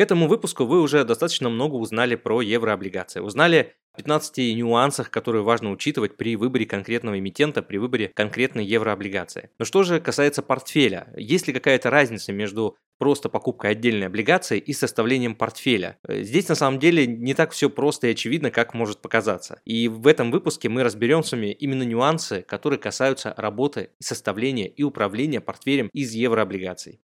К этому выпуску вы уже достаточно много узнали про еврооблигации. Узнали 15 нюансах, которые важно учитывать при выборе конкретного эмитента, при выборе конкретной еврооблигации. Но что же касается портфеля? Есть ли какая-то разница между просто покупкой отдельной облигации и составлением портфеля? Здесь на самом деле не так все просто и очевидно, как может показаться. И в этом выпуске мы разберем с вами именно нюансы, которые касаются работы, составления и управления портфелем из еврооблигаций.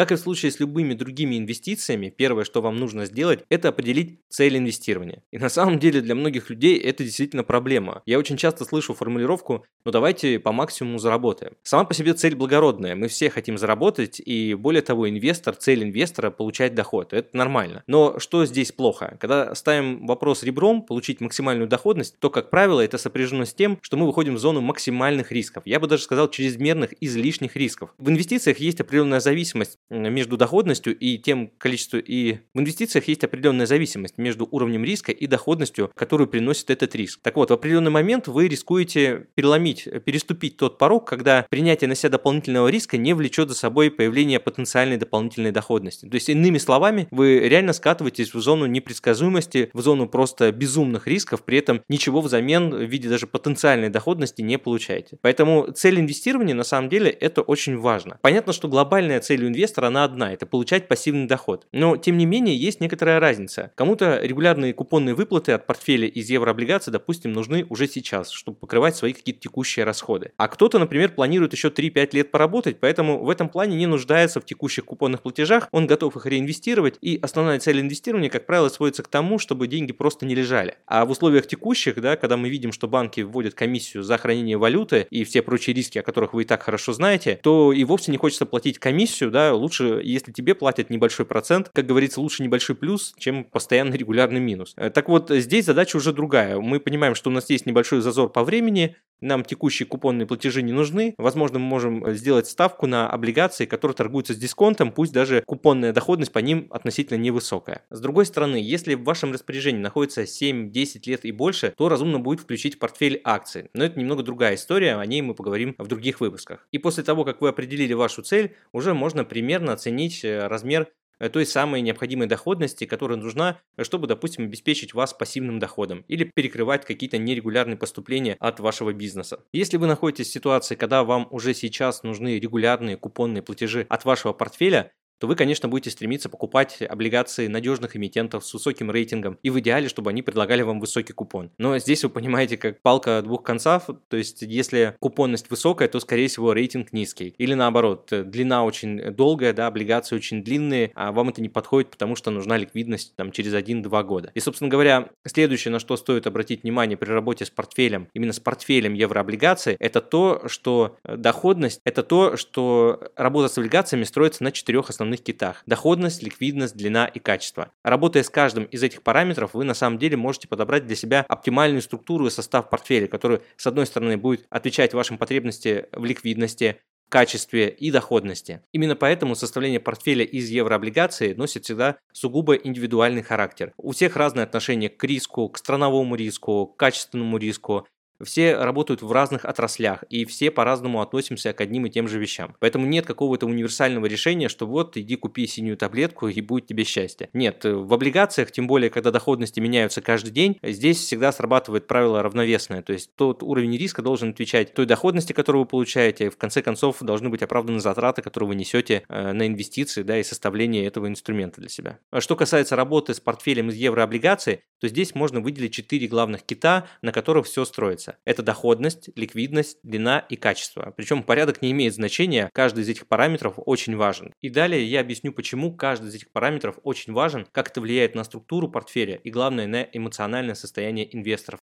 Как и в случае с любыми другими инвестициями, первое, что вам нужно сделать, это определить цель инвестирования. И на самом деле для многих людей это действительно проблема. Я очень часто слышу формулировку «ну давайте по максимуму заработаем». Сама по себе цель благородная, мы все хотим заработать, и более того, инвестор, цель инвестора – получать доход, это нормально. Но что здесь плохо? Когда ставим вопрос ребром, получить максимальную доходность, то, как правило, это сопряжено с тем, что мы выходим в зону максимальных рисков. Я бы даже сказал чрезмерных, излишних рисков. В инвестициях есть определенная зависимость между доходностью и тем количеством, и в инвестициях есть определенная зависимость между уровнем риска и доходностью, которую приносит этот риск. Так вот, в определенный момент вы рискуете переломить, переступить тот порог, когда принятие на себя дополнительного риска не влечет за собой появление потенциальной дополнительной доходности. То есть, иными словами, вы реально скатываетесь в зону непредсказуемости, в зону просто безумных рисков, при этом ничего взамен в виде даже потенциальной доходности не получаете. Поэтому цель инвестирования на самом деле это очень важно. Понятно, что глобальная цель инвестора сторона одна – это получать пассивный доход. Но, тем не менее, есть некоторая разница. Кому-то регулярные купонные выплаты от портфеля из еврооблигаций, допустим, нужны уже сейчас, чтобы покрывать свои какие-то текущие расходы. А кто-то, например, планирует еще 3-5 лет поработать, поэтому в этом плане не нуждается в текущих купонных платежах, он готов их реинвестировать, и основная цель инвестирования, как правило, сводится к тому, чтобы деньги просто не лежали. А в условиях текущих, да, когда мы видим, что банки вводят комиссию за хранение валюты и все прочие риски, о которых вы и так хорошо знаете, то и вовсе не хочется платить комиссию, да, лучше лучше, если тебе платят небольшой процент, как говорится, лучше небольшой плюс, чем постоянный регулярный минус. Э, так вот, здесь задача уже другая. Мы понимаем, что у нас есть небольшой зазор по времени, нам текущие купонные платежи не нужны. Возможно, мы можем э, сделать ставку на облигации, которые торгуются с дисконтом, пусть даже купонная доходность по ним относительно невысокая. С другой стороны, если в вашем распоряжении находится 7-10 лет и больше, то разумно будет включить в портфель акции. Но это немного другая история, о ней мы поговорим в других выпусках. И после того, как вы определили вашу цель, уже можно примерно оценить э, размер Э, той самой необходимой доходности, которая нужна, э, чтобы, допустим, обеспечить вас пассивным доходом или перекрывать какие-то нерегулярные поступления от вашего бизнеса. Если вы находитесь в ситуации, когда вам уже сейчас нужны регулярные купонные платежи от вашего портфеля, то вы, конечно, будете стремиться покупать облигации надежных эмитентов с высоким рейтингом, и в идеале, чтобы они предлагали вам высокий купон. Но здесь вы понимаете, как палка двух концов, то есть если купонность высокая, то, скорее всего, рейтинг низкий. Или наоборот, длина очень долгая, да, облигации очень длинные, а вам это не подходит, потому что нужна ликвидность там через 1-2 года. И, собственно говоря, следующее, на что стоит обратить внимание при работе с портфелем, именно с портфелем еврооблигаций, это то, что доходность, это то, что работа с облигациями строится на четырех основных основных китах – доходность, ликвидность, длина и качество. Работая с каждым из этих параметров, вы на самом деле можете подобрать для себя оптимальную структуру и состав портфеля, который, с одной стороны, будет отвечать вашим потребностям в ликвидности, качестве и доходности. Именно поэтому составление портфеля из еврооблигаций носит всегда сугубо индивидуальный характер. У всех разное отношение к риску, к страновому риску, к качественному риску все работают в разных отраслях, и все по-разному относимся к одним и тем же вещам. Поэтому нет какого-то универсального решения, что вот иди купи синюю таблетку и будет тебе счастье. Нет, в облигациях, тем более, когда доходности меняются каждый день, здесь всегда срабатывает правило равновесное. То есть тот уровень риска должен отвечать той доходности, которую вы получаете, и в конце концов должны быть оправданы затраты, которые вы несете э, на инвестиции да, и составление этого инструмента для себя. А что касается работы с портфелем из еврооблигаций, то здесь можно выделить четыре главных кита, на которых все строится меняется. Это доходность, ликвидность, длина и качество. Причем порядок не имеет значения, каждый из этих параметров очень важен. И далее я объясню, почему каждый из этих параметров очень важен, как это влияет на структуру портфеля и главное на эмоциональное состояние инвесторов.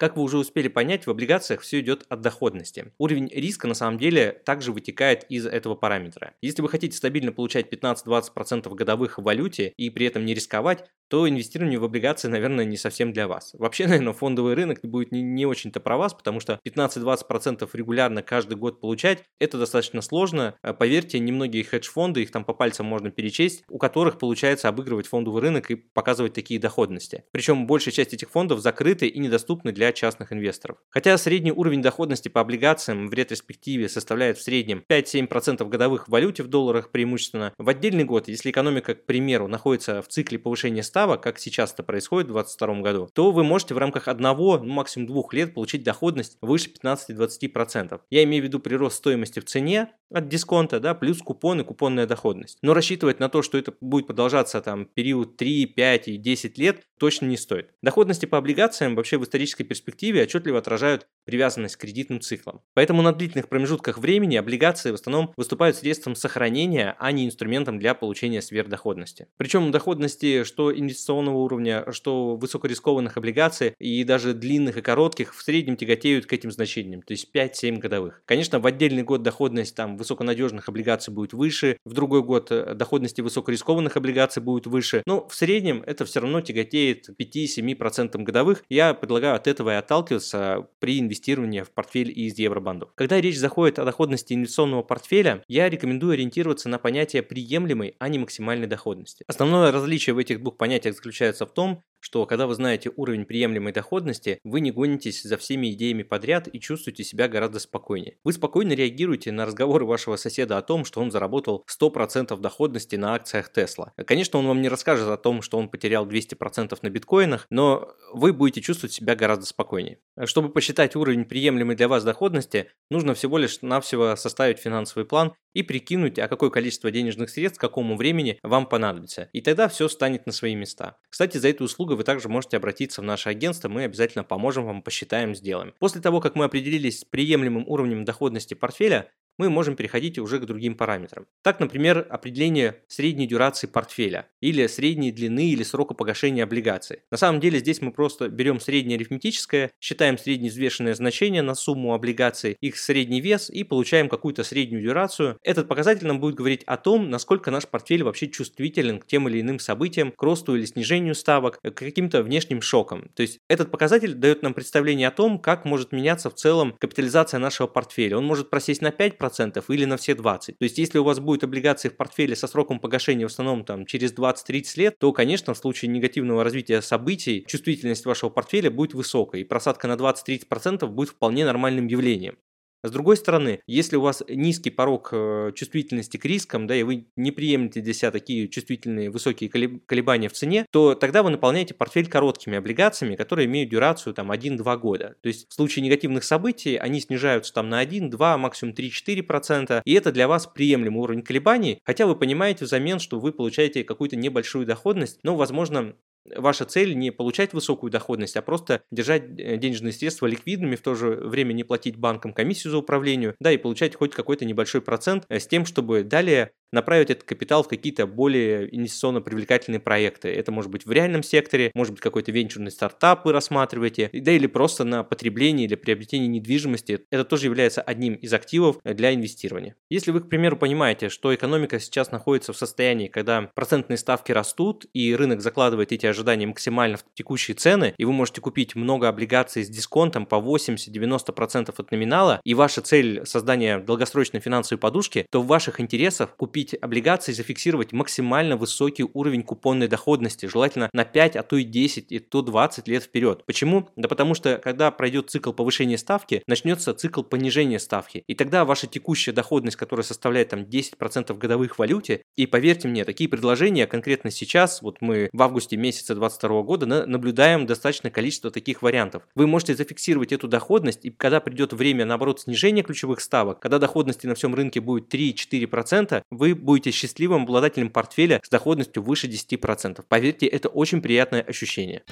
Как вы уже успели понять, в облигациях все идет от доходности. Уровень риска на самом деле также вытекает из этого параметра. Если вы хотите стабильно получать 15-20% годовых в валюте и при этом не рисковать, то инвестирование в облигации, наверное, не совсем для вас. Вообще, наверное, фондовый рынок будет не, не очень-то про вас, потому что 15-20% регулярно каждый год получать, это достаточно сложно. А поверьте, немногие хедж-фонды, их там по пальцам можно перечесть, у которых получается обыгрывать фондовый рынок и показывать такие доходности. Причем большая часть этих фондов закрыты и недоступны для частных инвесторов. Хотя средний уровень доходности по облигациям в ретроспективе составляет в среднем 5-7% годовых в валюте в долларах преимущественно, в отдельный год, если экономика, к примеру, находится в цикле повышения ставок, как сейчас это происходит в 2022 году, то вы можете в рамках одного, ну, максимум двух лет получить доходность выше 15-20%. Я имею в виду прирост стоимости в цене от дисконта, да, плюс купон и купонная доходность. Но рассчитывать на то, что это будет продолжаться там период 3, 5 и 10 лет, точно не стоит. Доходности по облигациям вообще в исторической перспективе отчетливо отражают привязанность к кредитным циклам. Поэтому на длительных промежутках времени облигации в основном выступают средством сохранения, а не инструментом для получения сверхдоходности. Причем доходности что инвестиционного уровня, что высокорискованных облигаций и даже длинных и коротких в среднем тяготеют к этим значениям, то есть 5-7 годовых. Конечно, в отдельный год доходность там высоконадежных облигаций будет выше, в другой год э, доходности высокорискованных облигаций будет выше, но в среднем это все равно тяготеет 5-7% годовых. Я предлагаю от этого и отталкиваться при инвестировании в портфель из евробандов. Когда речь заходит о доходности инвестиционного портфеля, я рекомендую ориентироваться на понятие приемлемой, а не максимальной доходности. Основное различие в этих двух понятиях заключается в том, что когда вы знаете уровень приемлемой доходности, вы не гонитесь за всеми идеями подряд и чувствуете себя гораздо спокойнее. Вы спокойно реагируете на разговоры вашего соседа о том, что он заработал 100% доходности на акциях Tesla. Конечно, он вам не расскажет о том, что он потерял 200% на биткоинах, но вы будете чувствовать себя гораздо спокойнее. Чтобы посчитать уровень приемлемой для вас доходности, нужно всего лишь навсего составить финансовый план и прикинуть, а какое количество денежных средств к какому времени вам понадобится. И тогда все станет на свои места. Кстати, за эту услугу вы также можете обратиться в наше агентство, мы обязательно поможем вам, посчитаем, сделаем. После того, как мы определились с приемлемым уровнем доходности портфеля, мы можем переходить уже к другим параметрам. Так, например, определение средней дюрации портфеля или средней длины или срока погашения облигаций. На самом деле здесь мы просто берем среднее арифметическое, считаем средневзвешенное значение на сумму облигаций, их средний вес и получаем какую-то среднюю дюрацию. Этот показатель нам будет говорить о том, насколько наш портфель вообще чувствителен к тем или иным событиям, к росту или снижению ставок, к каким-то внешним шокам. То есть этот показатель дает нам представление о том, как может меняться в целом капитализация нашего портфеля. Он может просесть на 5%, 10% или на все 20%. То есть, если у вас будет облигации в портфеле со сроком погашения в основном там через 20-30 лет, то, конечно, в случае негативного развития событий чувствительность вашего портфеля будет высокой, и просадка на 20-30% будет вполне нормальным явлением. С другой стороны, если у вас низкий порог э, чувствительности к рискам, да, и вы не приемлете для себя такие чувствительные высокие колебания в цене, то тогда вы наполняете портфель короткими облигациями, которые имеют дюрацию там 1-2 года. То есть в случае негативных событий они снижаются там на 1, 2, максимум 3-4%, и это для вас приемлемый уровень колебаний, хотя вы понимаете взамен, что вы получаете какую-то небольшую доходность, но, возможно, ваша цель не получать высокую доходность, а просто держать э, денежные средства ликвидными, в то же время не платить банкам комиссию за управление, да, и получать хоть какой-то небольшой процент э, с тем, чтобы далее направить этот капитал в какие-то более инвестиционно привлекательные проекты. Это может быть в реальном секторе, может быть какой-то венчурный стартап вы рассматриваете, да или просто на потребление или приобретение недвижимости. Это тоже является одним из активов для инвестирования. Если вы, к примеру, понимаете, что экономика сейчас находится в состоянии, когда процентные ставки растут и рынок закладывает эти ожидания максимально в текущие цены, и вы можете купить много облигаций с дисконтом по 80-90% от номинала, и ваша цель создания долгосрочной финансовой подушки, то в ваших интересах купить купить облигации, зафиксировать максимально высокий уровень купонной доходности, желательно на 5, а то и 10, и то 20 лет вперед. Почему? Да потому что, когда пройдет цикл повышения ставки, начнется цикл понижения ставки. И тогда ваша текущая доходность, которая составляет там 10% годовых в валюте, и поверьте мне, такие предложения конкретно сейчас, вот мы в августе месяца 2022 года наблюдаем достаточное количество таких вариантов. Вы можете зафиксировать эту доходность, и когда придет время, наоборот, снижения ключевых ставок, когда доходности на всем рынке будет 3-4%, вы будете счастливым обладателем портфеля с доходностью выше 10%. Поверьте, это очень приятное ощущение.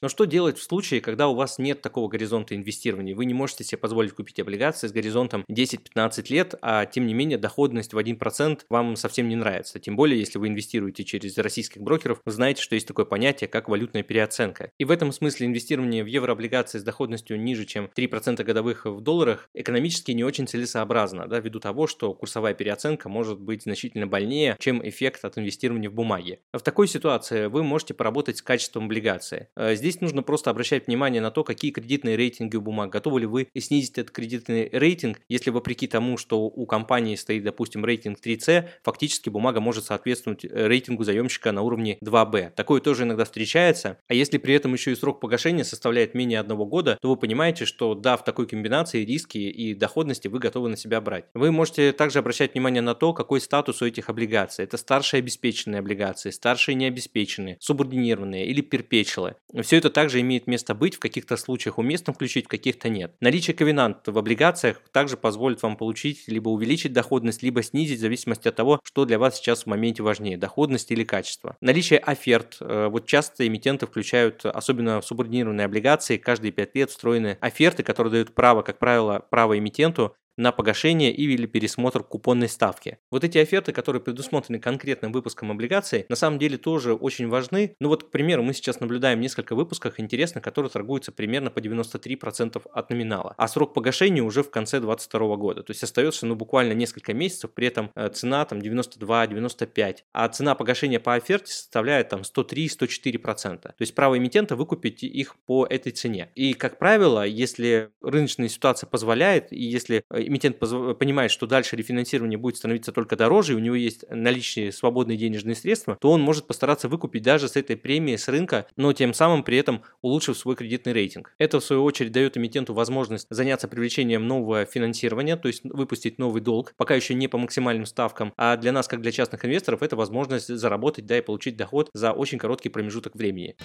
Но что делать в случае, когда у вас нет такого горизонта инвестирования? Вы не можете себе позволить купить облигации с горизонтом 10-15 лет, а тем не менее доходность в 1% вам совсем не нравится. Тем более, если вы инвестируете через российских брокеров, вы знаете, что есть такое понятие, как валютная переоценка. И в этом смысле инвестирование в еврооблигации с доходностью ниже, чем 3% годовых в долларах, экономически не очень целесообразно, да, ввиду того, что курсовая переоценка может быть значительно больнее, чем эффект от инвестирования в бумаги. В такой ситуации вы можете поработать с качеством облигации. Э, здесь нужно просто обращать внимание на то, какие кредитные рейтинги у бумаг. Готовы ли вы снизить этот кредитный рейтинг, если вопреки тому, что у компании стоит, допустим, рейтинг 3C, фактически бумага может соответствовать э, рейтингу заемщика на уровне 2B. Такое тоже иногда встречается. А если при этом еще и срок погашения составляет менее одного года, то вы понимаете, что да, в такой комбинации риски и доходности вы готовы на себя брать. Вы можете также обращать внимание на то, какой статус у этих облигаций. Это старшие обеспеченные облигации, старшие необеспеченные, субординированные или перпечелы. Все это также имеет место быть, в каких-то случаях уместно включить, в каких-то нет. Наличие ковенанта в облигациях также позволит вам получить либо увеличить доходность, либо снизить в зависимости от того, что для вас сейчас в моменте важнее, доходность или качество. Наличие оферт. Э, вот часто эмитенты включают, особенно в субординированные облигации, каждые 5 лет встроены оферты, которые дают право, как правило, право эмитенту на погашение или пересмотр купонной ставки. Вот эти оферты, которые предусмотрены конкретным выпуском облигаций, на самом деле тоже очень важны. Ну вот, к примеру, мы сейчас наблюдаем несколько выпусков, интересно, которые торгуются примерно по 93% от номинала, а срок погашения уже в конце 2022 года. То есть остается ну буквально несколько месяцев, при этом э, цена там 92-95, а цена погашения по оферте составляет там 103-104%. То есть право эмитента выкупить их по этой цене. И, как правило, если рыночная ситуация позволяет, и если э, эмитент понимает, что дальше рефинансирование будет становиться только дороже, и у него есть наличие свободные денежные средства, то он может постараться выкупить даже с этой премии с рынка, но тем самым при этом улучшив свой кредитный рейтинг. Это в свою очередь дает эмитенту возможность заняться привлечением нового финансирования, то есть выпустить новый долг, пока еще не по максимальным ставкам, а для нас, как для частных инвесторов, это возможность заработать, да, и получить доход за очень короткий промежуток времени.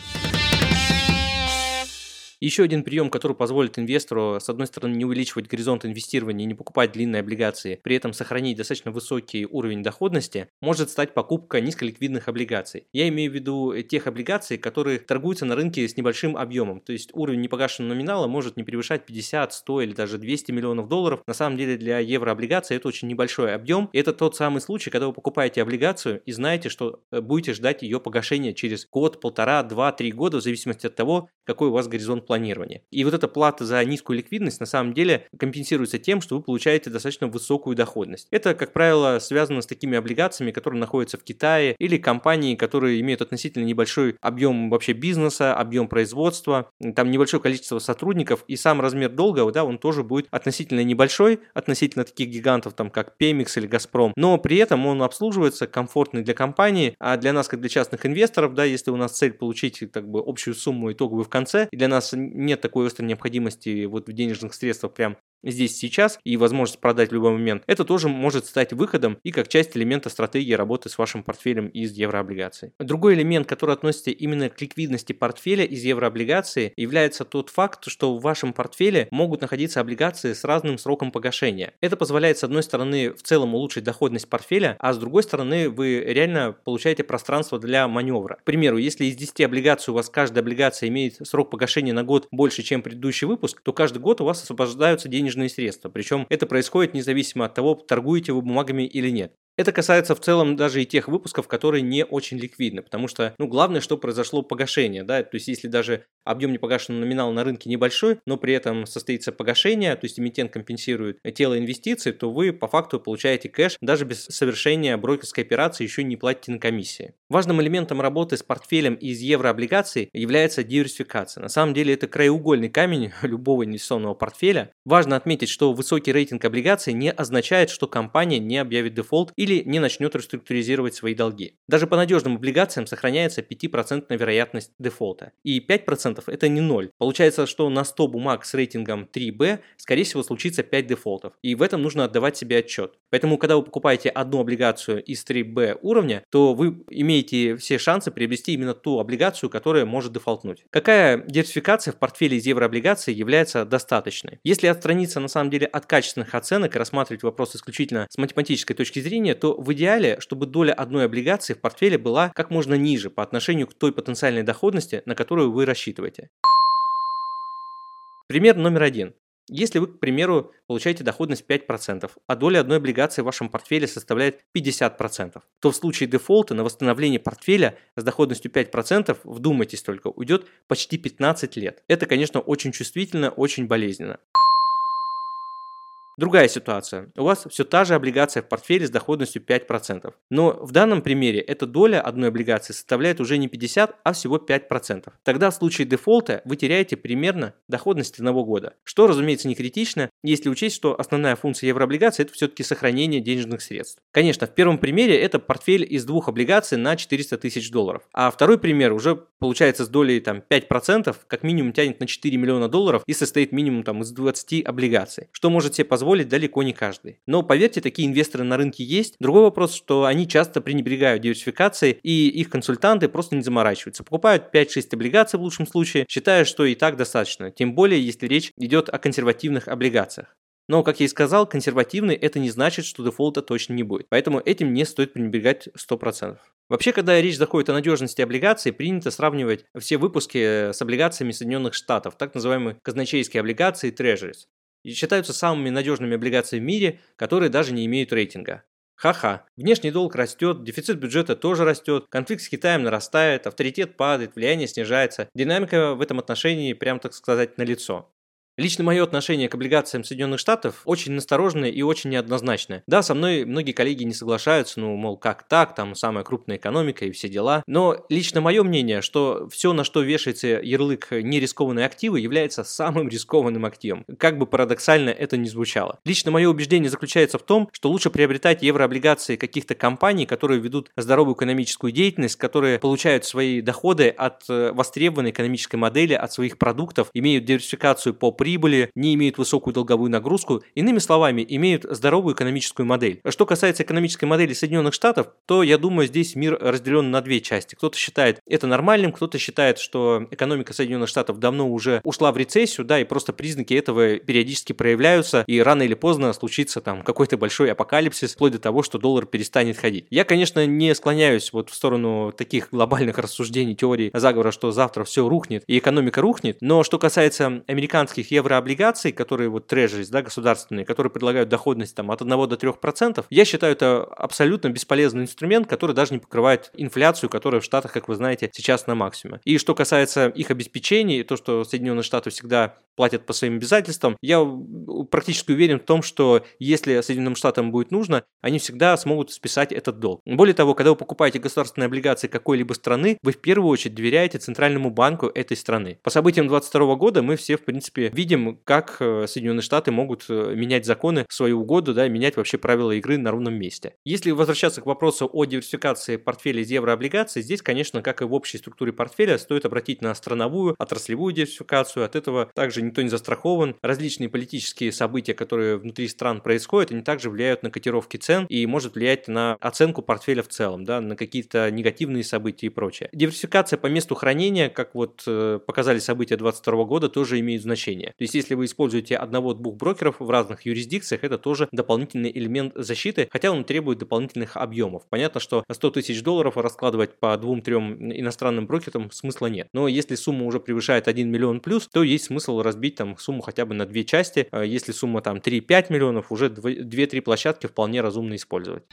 Еще один прием, который позволит инвестору, с одной стороны, не увеличивать горизонт инвестирования не покупать длинные облигации, при этом сохранить достаточно высокий уровень доходности, может стать покупка низколиквидных облигаций. Я имею в виду тех облигаций, которые торгуются на рынке с небольшим объемом, то есть уровень непогашенного номинала может не превышать 50, 100 или даже 200 миллионов долларов. На самом деле для еврооблигаций это очень небольшой объем. Это тот самый случай, когда вы покупаете облигацию и знаете, что э, будете ждать ее погашения через год, полтора, два, три года, в зависимости от того, какой у вас горизонт планирования. И вот эта плата за низкую ликвидность на самом деле компенсируется тем, что вы получаете достаточно высокую доходность. Это, как правило, связано с такими облигациями, которые находятся в Китае, или компании, которые имеют относительно небольшой объем вообще бизнеса, объем производства, там небольшое количество сотрудников, и сам размер долга, да, он тоже будет относительно небольшой, относительно таких гигантов, там, как Pemex или Газпром, но при этом он обслуживается комфортный для компании, а для нас, как для частных инвесторов, да, если у нас цель получить как бы общую сумму итоговую в конце, и для нас нет такой острой необходимости вот в денежных средствах прям здесь сейчас и возможность продать в любой момент, это тоже может стать выходом и как часть элемента стратегии работы с вашим портфелем из еврооблигаций. Другой элемент, который относится именно к ликвидности портфеля из еврооблигаций, является тот факт, что в вашем портфеле могут находиться облигации с разным сроком погашения. Это позволяет, с одной стороны, в целом улучшить доходность портфеля, а с другой стороны, вы реально получаете пространство для маневра. К примеру, если из 10 облигаций у вас каждая облигация имеет срок погашения на год больше, чем предыдущий выпуск, то каждый год у вас освобождаются денежные денежные средства. Причем это происходит независимо от того, торгуете вы бумагами или нет. Это касается в целом даже и тех выпусков, которые не очень ликвидны, потому что, ну, главное, что произошло погашение, да, то есть если даже объем непогашенного номинала на рынке небольшой, но при этом состоится погашение, то есть эмитент компенсирует тело инвестиций, то вы по факту получаете кэш даже без совершения брокерской операции, еще не платите на комиссии. Важным элементом работы с портфелем из еврооблигаций является диверсификация. На самом деле это краеугольный камень любого инвестиционного портфеля. Важно отметить, что высокий рейтинг облигаций не означает, что компания не объявит дефолт или не начнет реструктуризировать свои долги. Даже по надежным облигациям сохраняется 5% вероятность дефолта. И 5% это не ноль. Получается, что на 100 бумаг с рейтингом 3B, скорее всего, случится 5 дефолтов. И в этом нужно отдавать себе отчет. Поэтому, когда вы покупаете одну облигацию из 3B уровня, то вы имеете все шансы приобрести именно ту облигацию, которая может дефолтнуть. Какая диверсификация в портфеле из еврооблигаций является достаточной? Если отстраниться на самом деле от качественных оценок и рассматривать вопрос исключительно с математической точки зрения, инвестирования, то в идеале, чтобы доля одной облигации в портфеле была как можно ниже по отношению к той потенциальной доходности, на которую вы рассчитываете. Пример номер один. Если вы, к примеру, получаете доходность 5%, а доля одной облигации в вашем портфеле составляет 50%, то в случае дефолта на восстановление портфеля с доходностью 5%, вдумайтесь только, уйдет почти 15 лет. Это, конечно, очень чувствительно, очень болезненно. Другая ситуация. У вас все та же облигация в портфеле с доходностью 5%. Но в данном примере эта доля одной облигации составляет уже не 50, а всего 5%. Тогда в случае дефолта вы теряете примерно доходность одного года. Что, разумеется, не критично, если учесть, что основная функция еврооблигаций – это все-таки сохранение денежных средств. Конечно, в первом примере это портфель из двух облигаций на 400 тысяч долларов. А второй пример уже получается с долей там, 5%, как минимум тянет на 4 миллиона долларов и состоит минимум там, из 20 облигаций. Что может себе позволить позволить далеко не каждый. Но поверьте, такие инвесторы на рынке есть. Другой вопрос, что они часто пренебрегают диверсификацией, и их консультанты просто не заморачиваются. Покупают 5-6 облигаций в лучшем случае, считая, что и так достаточно. Тем более, если речь идет о консервативных облигациях. Но, как я и сказал, консервативный это не значит, что дефолта точно не будет. Поэтому этим не стоит пренебрегать 100%. Вообще, когда речь заходит о надежности облигаций, принято сравнивать все выпуски с облигациями Соединенных Штатов, так называемые казначейские облигации Treasuries считаются самыми надежными облигациями в мире, которые даже не имеют рейтинга. Ха-ха. Внешний долг растет, дефицит бюджета тоже растет, конфликт с Китаем нарастает, авторитет падает, влияние снижается. Динамика в этом отношении, прям так сказать, налицо. Лично мое отношение к облигациям Соединенных Штатов очень настороженное и очень неоднозначное. Да, со мной многие коллеги не соглашаются, ну, мол, как так, там самая крупная экономика и все дела. Но лично мое мнение, что все, на что вешается ярлык нерискованные активы, является самым рискованным активом. Как бы парадоксально это ни звучало. Лично мое убеждение заключается в том, что лучше приобретать еврооблигации каких-то компаний, которые ведут здоровую экономическую деятельность, которые получают свои доходы от э, востребованной экономической модели, от своих продуктов, имеют диверсификацию по прибыли, не имеют высокую долговую нагрузку, иными словами, имеют здоровую экономическую модель. Что касается экономической модели Соединенных Штатов, то я думаю, здесь мир разделен на две части. Кто-то считает это нормальным, кто-то считает, что экономика Соединенных Штатов давно уже ушла в рецессию, да, и просто признаки этого периодически проявляются, и рано или поздно случится там какой-то большой апокалипсис, вплоть до того, что доллар перестанет ходить. Я, конечно, не склоняюсь вот в сторону таких глобальных рассуждений, теорий заговора, что завтра все рухнет и экономика рухнет, но что касается американских еврооблигаций, которые вот трежерис, да, государственные, которые предлагают доходность там от 1 до 3%, я считаю это абсолютно бесполезный инструмент, который даже не покрывает инфляцию, которая в Штатах, как вы знаете, сейчас на максимуме. И что касается их обеспечений, то, что Соединенные Штаты всегда платят по своим обязательствам, я практически уверен в том, что если Соединенным Штатам будет нужно, они всегда смогут списать этот долг. Более того, когда вы покупаете государственные облигации какой-либо страны, вы в первую очередь доверяете Центральному банку этой страны. По событиям 2022 года мы все, в принципе, видим, как э, Соединенные Штаты могут э, менять законы в свою угоду, да, менять вообще правила игры на ровном месте. Если возвращаться к вопросу о диверсификации портфеля из еврооблигаций, здесь, конечно, как и в общей структуре портфеля, стоит обратить на страновую, отраслевую диверсификацию. От этого также никто не застрахован. Различные политические события, которые внутри стран происходят, они также влияют на котировки цен и может влиять на оценку портфеля в целом, да, на какие-то негативные события и прочее. Диверсификация по месту хранения, как вот э, показали события 2022 года, тоже имеет значение. То есть, если вы используете одного-двух брокеров в разных юрисдикциях, это тоже дополнительный элемент защиты, хотя он требует дополнительных объемов. Понятно, что 100 тысяч долларов раскладывать по двум-трем иностранным брокерам смысла нет. Но если сумма уже превышает 1 миллион плюс, то есть смысл разбить там сумму хотя бы на две части. А если сумма там 3-5 миллионов, уже 2-3 площадки вполне разумно использовать.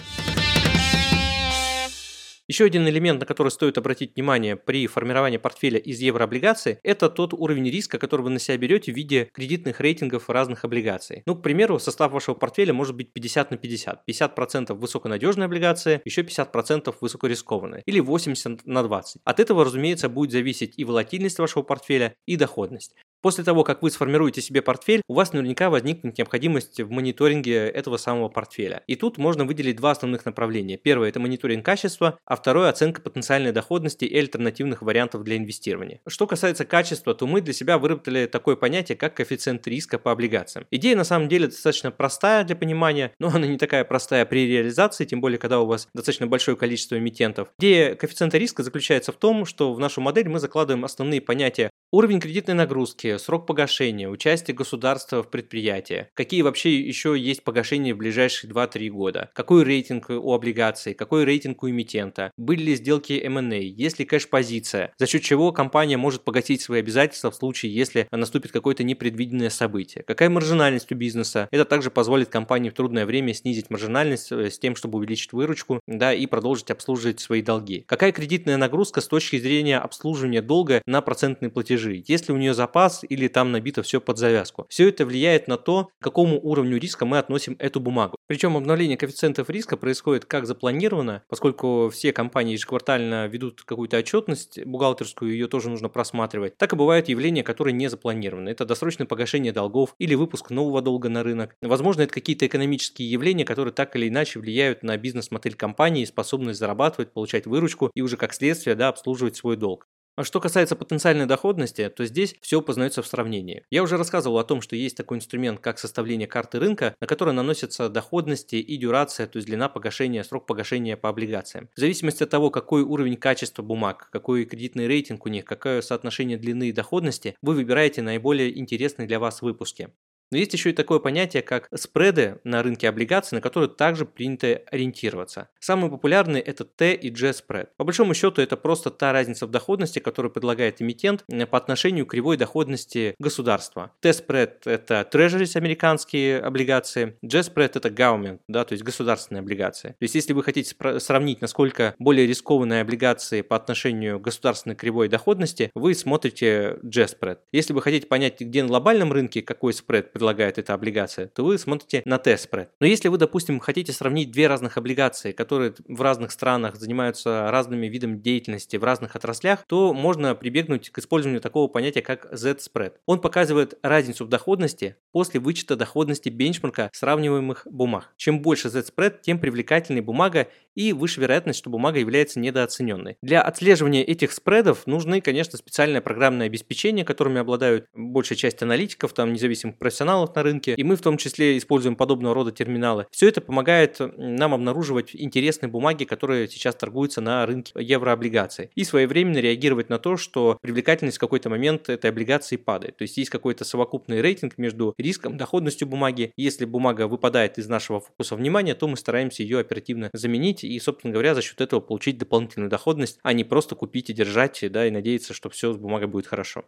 Еще один элемент, на который стоит обратить внимание при формировании портфеля из еврооблигаций, это тот уровень риска, который вы на себя берете в виде кредитных рейтингов разных облигаций. Ну, к примеру, состав вашего портфеля может быть 50 на 50. 50% высоконадежные облигации, еще 50% высокорискованные. Или 80 на 20. От этого, разумеется, будет зависеть и волатильность вашего портфеля, и доходность. После того, как вы сформируете себе портфель, у вас наверняка возникнет необходимость в мониторинге этого самого портфеля. И тут можно выделить два основных направления. Первое – это мониторинг качества, а второе – оценка потенциальной доходности и альтернативных вариантов для инвестирования. Что касается качества, то мы для себя выработали такое понятие, как коэффициент риска по облигациям. Идея на самом деле достаточно простая для понимания, но она не такая простая при реализации, тем более, когда у вас достаточно большое количество эмитентов. Идея коэффициента риска заключается в том, что в нашу модель мы закладываем основные понятия Уровень кредитной нагрузки, срок погашения, участие государства в предприятии, какие вообще еще есть погашения в ближайшие 2-3 года, какой рейтинг у облигаций, какой рейтинг у эмитента, были ли сделки M&A, есть ли кэш-позиция, за счет чего компания может погасить свои обязательства в случае, если наступит какое-то непредвиденное событие, какая маржинальность у бизнеса, это также позволит компании в трудное время снизить маржинальность э, с тем, чтобы увеличить выручку да, и продолжить обслуживать свои долги. Какая кредитная нагрузка с точки зрения обслуживания долга на процентные платежи платежи, есть ли у нее запас или там набито все под завязку. Все это влияет на то, к какому уровню риска мы относим эту бумагу. Причем обновление коэффициентов риска происходит как запланировано, поскольку все компании ежеквартально ведут какую-то отчетность бухгалтерскую, ее тоже нужно просматривать, так и бывают явления, которые не запланированы. Это досрочное погашение долгов или выпуск нового долга на рынок. Возможно, это какие-то экономические явления, которые так или иначе влияют на бизнес-модель компании, способность зарабатывать, получать выручку и уже как следствие да, обслуживать свой долг. А что касается потенциальной доходности, то здесь все познается в сравнении. Я уже рассказывал о том, что есть такой инструмент, как составление карты рынка, на который наносятся доходности и дюрация, то есть длина погашения, срок погашения по облигациям. В зависимости от того, какой уровень качества бумаг, какой кредитный рейтинг у них, какое соотношение длины и доходности, вы выбираете наиболее интересные для вас выпуски. Но есть еще и такое понятие, как спреды на рынке облигаций, на которые также принято ориентироваться. Самые популярные это T и G спред. По большому счету это просто та разница в доходности, которую предлагает эмитент э, по отношению к кривой доходности государства. T спред это treasuries американские облигации, G спред это government, да, то есть государственные облигации. То есть если вы хотите сравнить, насколько более рискованные облигации по отношению к государственной кривой доходности, вы смотрите G спред. Если вы хотите понять, где на глобальном рынке какой спред предлагает эта облигация, то вы смотрите на T-спред. Но если вы, допустим, хотите сравнить две разных облигации, которые в разных странах занимаются разными видами деятельности в разных отраслях, то можно прибегнуть к использованию такого понятия, как Z-спред. Он показывает разницу в доходности после вычета доходности бенчмарка сравниваемых бумаг. Чем больше Z-спред, тем привлекательнее бумага и выше вероятность, что бумага является недооцененной. Для отслеживания этих спредов нужны, конечно, специальное программное обеспечение, которыми обладают большая часть аналитиков, там независимых профессионалов, профессионалов на рынке, и мы в том числе используем подобного рода терминалы. Все это помогает нам обнаруживать интересные бумаги, которые сейчас торгуются на рынке еврооблигаций, и своевременно реагировать на то, что привлекательность в какой-то момент этой облигации падает. То есть есть какой-то совокупный рейтинг между риском, доходностью бумаги. Если бумага выпадает из нашего фокуса внимания, то мы стараемся ее оперативно заменить и, собственно говоря, за счет этого получить дополнительную доходность, а не просто купить и держать, да, и надеяться, что все с бумагой будет хорошо.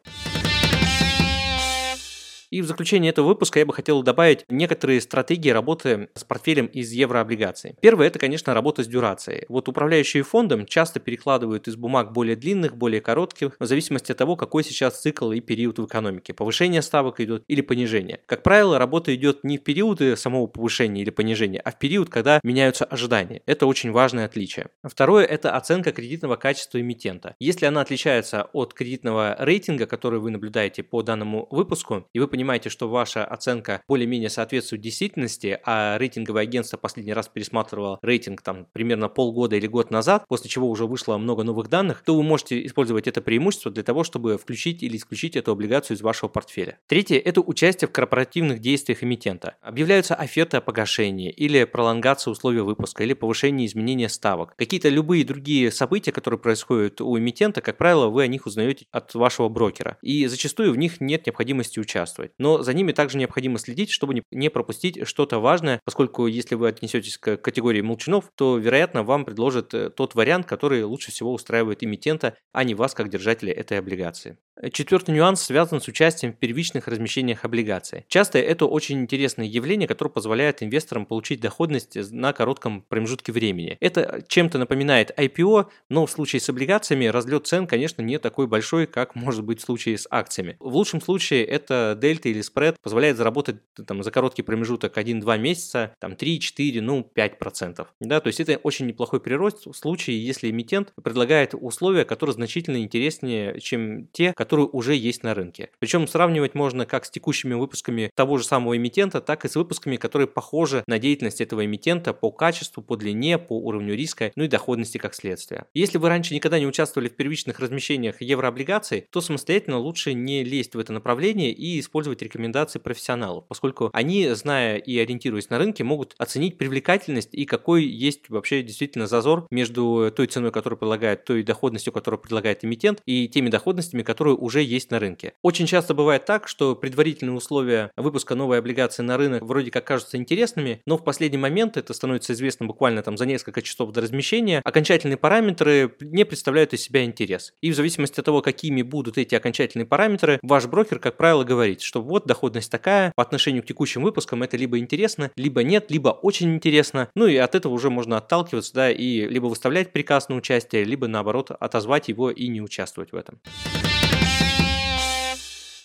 И в заключение этого выпуска я бы хотел добавить некоторые стратегии работы с портфелем из еврооблигаций. Первое – это, конечно, работа с дюрацией. Вот управляющие фондом часто перекладывают из бумаг более длинных, более коротких, в зависимости от того, какой сейчас цикл и период в экономике. Повышение ставок идет или понижение. Как правило, работа идет не в периоды самого повышения или понижения, а в период, когда меняются ожидания. Это очень важное отличие. Второе – это оценка кредитного качества эмитента. Если она отличается от кредитного рейтинга, который вы наблюдаете по данному выпуску, и вы понимаете, понимаете, что ваша оценка более-менее соответствует действительности, а рейтинговое агентство последний раз пересматривало рейтинг там примерно полгода или год назад, после чего уже вышло много новых данных, то вы можете использовать это преимущество для того, чтобы включить или исключить эту облигацию из вашего портфеля. Третье – это участие в корпоративных действиях эмитента. Объявляются оферты о погашении или пролонгация условий выпуска или повышение изменения ставок. Какие-то любые другие события, которые происходят у эмитента, как правило, вы о них узнаете от вашего брокера. И зачастую в них нет необходимости участвовать но за ними также необходимо следить, чтобы не пропустить что-то важное, поскольку если вы отнесетесь к категории молчунов, то, вероятно, вам предложат э, тот вариант, который лучше всего устраивает эмитента, а не вас как держателя этой облигации. Четвертый нюанс связан с участием в первичных размещениях облигаций. Часто это очень интересное явление, которое позволяет инвесторам получить доходность на коротком промежутке времени. Это чем-то напоминает IPO, но в случае с облигациями разлет цен, конечно, не такой большой, как может быть в случае с акциями. В лучшем случае это дельта или спред позволяет заработать там, за короткий промежуток 1-2 месяца там 3-4, ну 5%. Да, то есть это очень неплохой прирост в случае, если эмитент предлагает условия, которые значительно интереснее, чем те, которые уже есть на рынке. Причем сравнивать можно как с текущими выпусками того же самого эмитента, так и с выпусками, которые похожи на деятельность этого эмитента по качеству, по длине, по уровню риска, ну и доходности как следствие. Если вы раньше никогда не участвовали в первичных размещениях еврооблигаций, то самостоятельно лучше не лезть в это направление и использовать рекомендации профессионалов, поскольку они, зная и ориентируясь на рынке, могут оценить привлекательность и какой есть вообще действительно зазор между той ценой, которую предлагает, той доходностью, которую предлагает эмитент, и теми доходностями, которые которые уже есть на рынке. Очень часто бывает так, что предварительные условия выпуска новой облигации на рынок вроде как кажутся интересными, но в последний момент, это становится известно буквально там за несколько часов до размещения, окончательные параметры не представляют из себя интерес. И в зависимости от того, какими будут эти окончательные параметры, ваш брокер, как правило, говорит, что вот доходность такая, по отношению к текущим выпускам это либо интересно, либо нет, либо очень интересно. Ну и от этого уже можно отталкиваться, да, и либо выставлять приказ на участие, либо наоборот отозвать его и не участвовать в этом.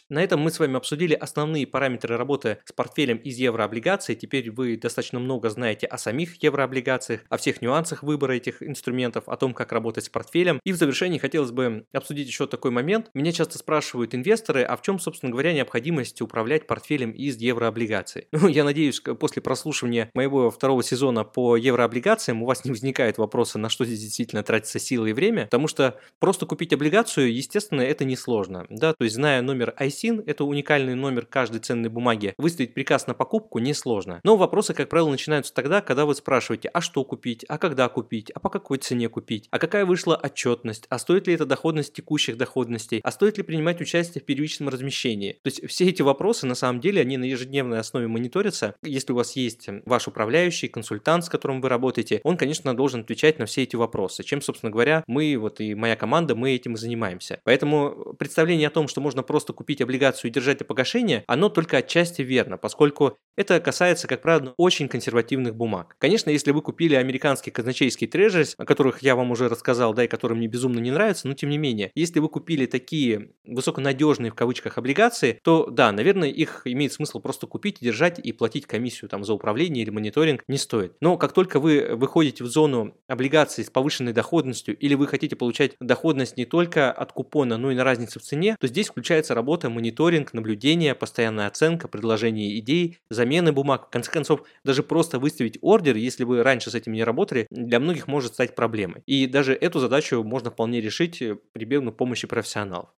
На этом мы с вами обсудили основные параметры работы с портфелем из еврооблигаций. Теперь вы достаточно много знаете о самих еврооблигациях, о всех нюансах выбора этих инструментов, о том, как работать с портфелем. И в завершении хотелось бы обсудить еще такой момент. Меня часто спрашивают инвесторы, а в чем, собственно говоря, необходимость управлять портфелем из еврооблигаций? Ну, я надеюсь, после прослушивания моего второго сезона по еврооблигациям у вас не возникает вопроса, на что здесь действительно тратится силы и время, потому что просто купить облигацию, естественно, это несложно. Да? То есть, зная номер IC ISIN, это уникальный номер каждой ценной бумаги, выставить приказ на покупку несложно. Но вопросы, как правило, начинаются тогда, когда вы спрашиваете, а что купить, а когда купить, а по какой цене купить, а какая вышла отчетность, а стоит ли это доходность текущих доходностей, а стоит ли принимать участие в первичном размещении. То есть все эти вопросы, на самом деле, они на ежедневной основе мониторятся. Если у вас есть ваш управляющий, консультант, с которым вы работаете, он, конечно, должен отвечать на все эти вопросы. Чем, собственно говоря, мы, вот и моя команда, мы этим и занимаемся. Поэтому представление о том, что можно просто купить облигацию и держать до погашения, оно только отчасти верно, поскольку это касается, как правило, очень консервативных бумаг. Конечно, если вы купили американские казначейские трежерис, о которых я вам уже рассказал, да, и которые мне безумно не нравятся, но тем не менее, если вы купили такие высоконадежные в кавычках облигации, то да, наверное, их имеет смысл просто купить, держать и платить комиссию там за управление или мониторинг не стоит. Но как только вы выходите в зону облигаций с повышенной доходностью или вы хотите получать доходность не только от купона, но и на разнице в цене, то здесь включается работа мониторинг, наблюдение, постоянная оценка, предложение идей, замены бумаг. В конце концов, даже просто выставить ордер, если вы раньше с этим не работали, для многих может стать проблемой. И даже эту задачу можно вполне решить, э, прибегнув к помощи профессионалов.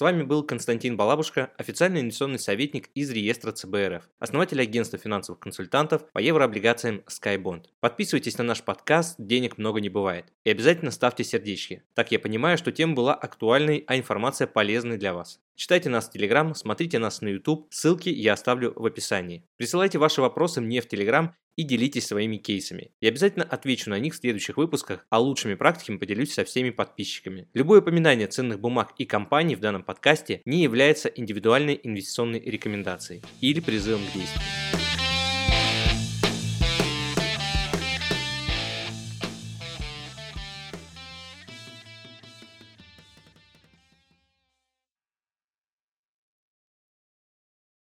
С вами был Константин Балабушка, официальный инвестиционный советник из реестра ЦБРФ, основатель агентства финансовых консультантов по еврооблигациям SkyBond. Подписывайтесь на наш подкаст «Денег много не бывает» и обязательно ставьте сердечки. Так я понимаю, что тема была актуальной, а информация полезной для вас. Читайте нас в Телеграм, смотрите нас на YouTube, ссылки я оставлю в описании. Присылайте ваши вопросы мне в Телеграм и делитесь своими кейсами. Я обязательно отвечу на них в следующих выпусках, а лучшими практиками поделюсь со всеми подписчиками. Любое упоминание ценных бумаг и компаний в данном подкасте не является индивидуальной инвестиционной рекомендацией или призывом к действию.